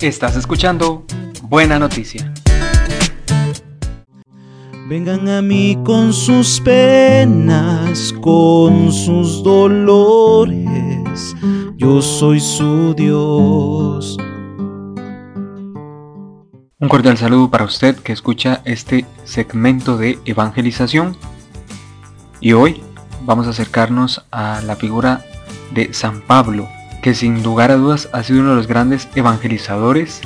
Estás escuchando Buena Noticia. Vengan a mí con sus penas, con sus dolores, yo soy su Dios. Un cordial saludo para usted que escucha este segmento de evangelización. Y hoy vamos a acercarnos a la figura de San Pablo, que sin lugar a dudas ha sido uno de los grandes evangelizadores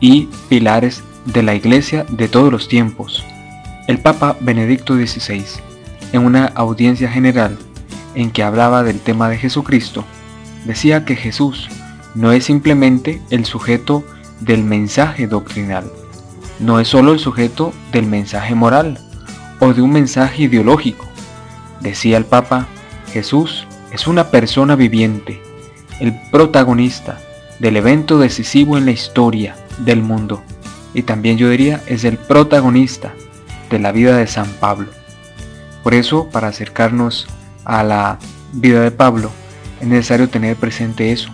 y pilares de la iglesia de todos los tiempos. El Papa Benedicto XVI, en una audiencia general en que hablaba del tema de Jesucristo, decía que Jesús no es simplemente el sujeto del mensaje doctrinal, no es solo el sujeto del mensaje moral o de un mensaje ideológico. Decía el Papa, Jesús es una persona viviente, el protagonista del evento decisivo en la historia del mundo. Y también yo diría es el protagonista de la vida de San Pablo. Por eso, para acercarnos a la vida de Pablo, es necesario tener presente eso.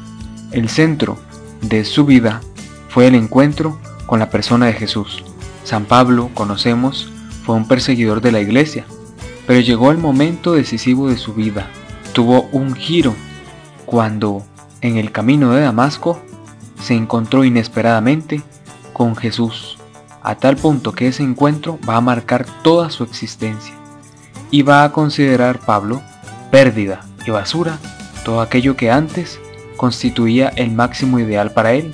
El centro de su vida fue el encuentro con la persona de Jesús. San Pablo, conocemos, fue un perseguidor de la iglesia, pero llegó el momento decisivo de su vida. Tuvo un giro cuando en el camino de Damasco, se encontró inesperadamente con Jesús, a tal punto que ese encuentro va a marcar toda su existencia y va a considerar Pablo pérdida y basura todo aquello que antes constituía el máximo ideal para él.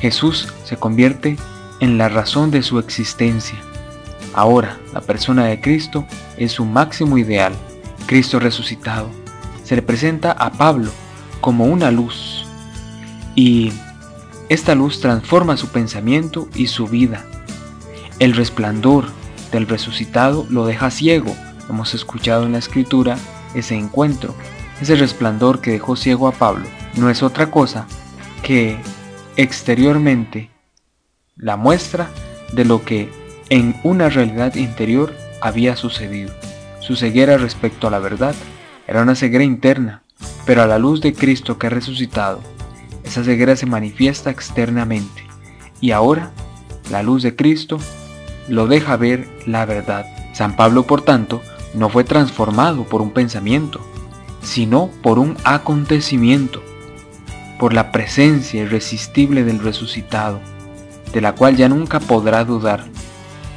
Jesús se convierte en la razón de su existencia. Ahora, la persona de Cristo es su máximo ideal, Cristo resucitado. Se le presenta a Pablo como una luz y esta luz transforma su pensamiento y su vida. El resplandor del resucitado lo deja ciego. Hemos escuchado en la escritura ese encuentro. Ese resplandor que dejó ciego a Pablo no es otra cosa que exteriormente la muestra de lo que en una realidad interior había sucedido. Su ceguera respecto a la verdad era una ceguera interna pero a la luz de Cristo que ha resucitado, esa ceguera se manifiesta externamente y ahora la luz de Cristo lo deja ver la verdad. San Pablo, por tanto, no fue transformado por un pensamiento, sino por un acontecimiento, por la presencia irresistible del resucitado, de la cual ya nunca podrá dudar.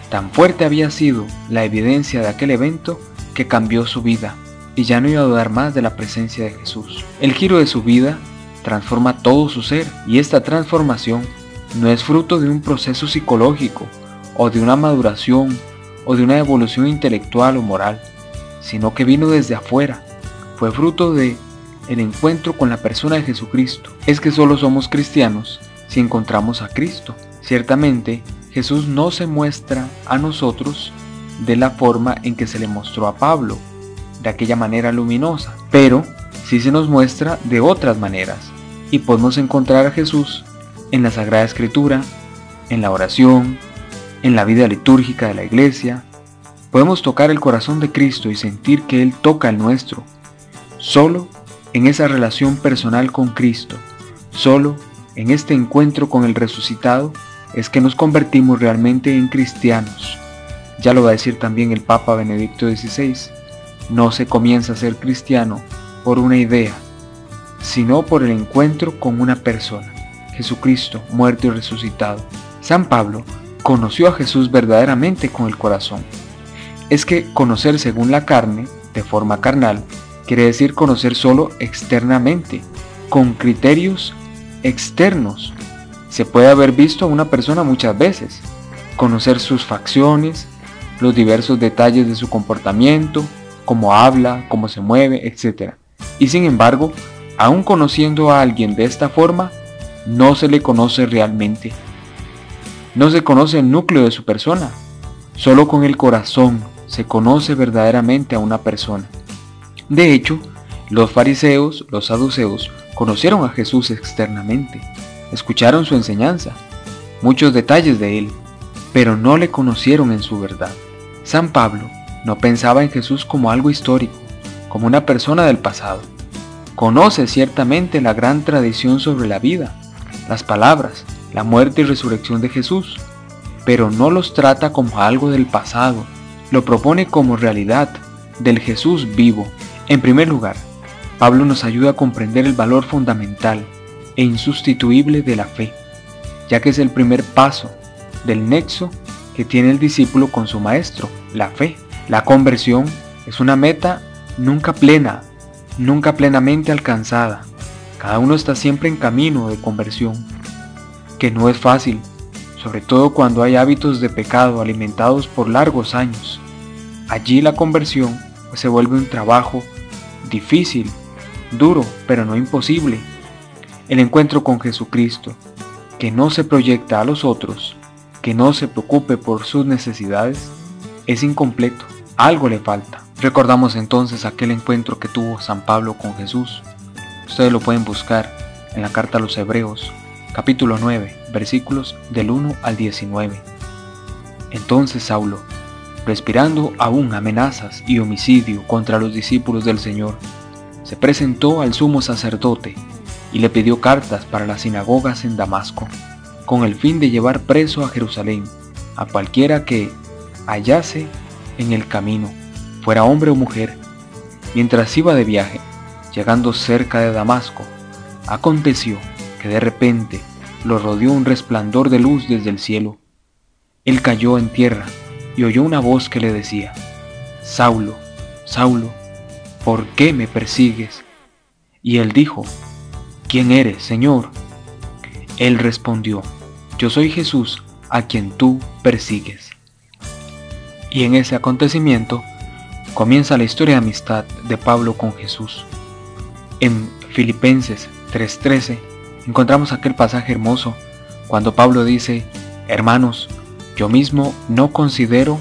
Tan fuerte había sido la evidencia de aquel evento que cambió su vida y ya no iba a dudar más de la presencia de Jesús. El giro de su vida transforma todo su ser y esta transformación no es fruto de un proceso psicológico o de una maduración o de una evolución intelectual o moral, sino que vino desde afuera. Fue fruto de el encuentro con la persona de Jesucristo. Es que solo somos cristianos si encontramos a Cristo. Ciertamente, Jesús no se muestra a nosotros de la forma en que se le mostró a Pablo de aquella manera luminosa, pero sí se nos muestra de otras maneras y podemos encontrar a Jesús en la Sagrada Escritura, en la oración, en la vida litúrgica de la iglesia. Podemos tocar el corazón de Cristo y sentir que Él toca el nuestro, solo en esa relación personal con Cristo, solo en este encuentro con el resucitado es que nos convertimos realmente en cristianos. Ya lo va a decir también el Papa Benedicto XVI. No se comienza a ser cristiano por una idea, sino por el encuentro con una persona, Jesucristo, muerto y resucitado. San Pablo conoció a Jesús verdaderamente con el corazón. Es que conocer según la carne, de forma carnal, quiere decir conocer solo externamente, con criterios externos. Se puede haber visto a una persona muchas veces, conocer sus facciones, los diversos detalles de su comportamiento, cómo habla, cómo se mueve, etc. Y sin embargo, aun conociendo a alguien de esta forma, no se le conoce realmente. No se conoce el núcleo de su persona. Solo con el corazón se conoce verdaderamente a una persona. De hecho, los fariseos, los saduceos, conocieron a Jesús externamente, escucharon su enseñanza, muchos detalles de él, pero no le conocieron en su verdad. San Pablo no pensaba en Jesús como algo histórico, como una persona del pasado. Conoce ciertamente la gran tradición sobre la vida, las palabras, la muerte y resurrección de Jesús, pero no los trata como algo del pasado, lo propone como realidad del Jesús vivo. En primer lugar, Pablo nos ayuda a comprender el valor fundamental e insustituible de la fe, ya que es el primer paso del nexo que tiene el discípulo con su maestro, la fe. La conversión es una meta nunca plena, nunca plenamente alcanzada. Cada uno está siempre en camino de conversión, que no es fácil, sobre todo cuando hay hábitos de pecado alimentados por largos años. Allí la conversión se vuelve un trabajo difícil, duro, pero no imposible. El encuentro con Jesucristo, que no se proyecta a los otros, que no se preocupe por sus necesidades, es incompleto, algo le falta. Recordamos entonces aquel encuentro que tuvo San Pablo con Jesús. Ustedes lo pueden buscar en la carta a los Hebreos, capítulo 9, versículos del 1 al 19. Entonces Saulo, respirando aún amenazas y homicidio contra los discípulos del Señor, se presentó al sumo sacerdote y le pidió cartas para las sinagogas en Damasco, con el fin de llevar preso a Jerusalén a cualquiera que hallase en el camino, fuera hombre o mujer. Mientras iba de viaje, llegando cerca de Damasco, aconteció que de repente lo rodeó un resplandor de luz desde el cielo. Él cayó en tierra y oyó una voz que le decía, Saulo, Saulo, ¿por qué me persigues? Y él dijo, ¿quién eres, Señor? Él respondió, yo soy Jesús a quien tú persigues. Y en ese acontecimiento comienza la historia de amistad de Pablo con Jesús. En Filipenses 3:13 encontramos aquel pasaje hermoso cuando Pablo dice, hermanos, yo mismo no considero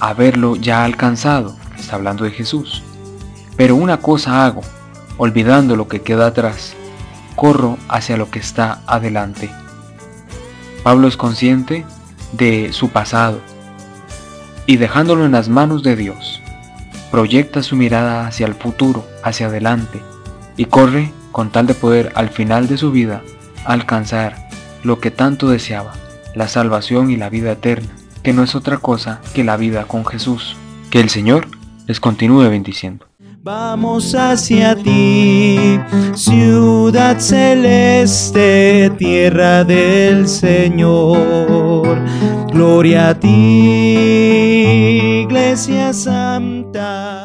haberlo ya alcanzado, está hablando de Jesús, pero una cosa hago, olvidando lo que queda atrás, corro hacia lo que está adelante. Pablo es consciente de su pasado y dejándolo en las manos de Dios, proyecta su mirada hacia el futuro, hacia adelante, y corre con tal de poder al final de su vida alcanzar lo que tanto deseaba, la salvación y la vida eterna, que no es otra cosa que la vida con Jesús. Que el Señor les continúe bendiciendo. Vamos hacia ti, ciudad celeste, tierra del Señor. Gloria a ti, iglesia santa.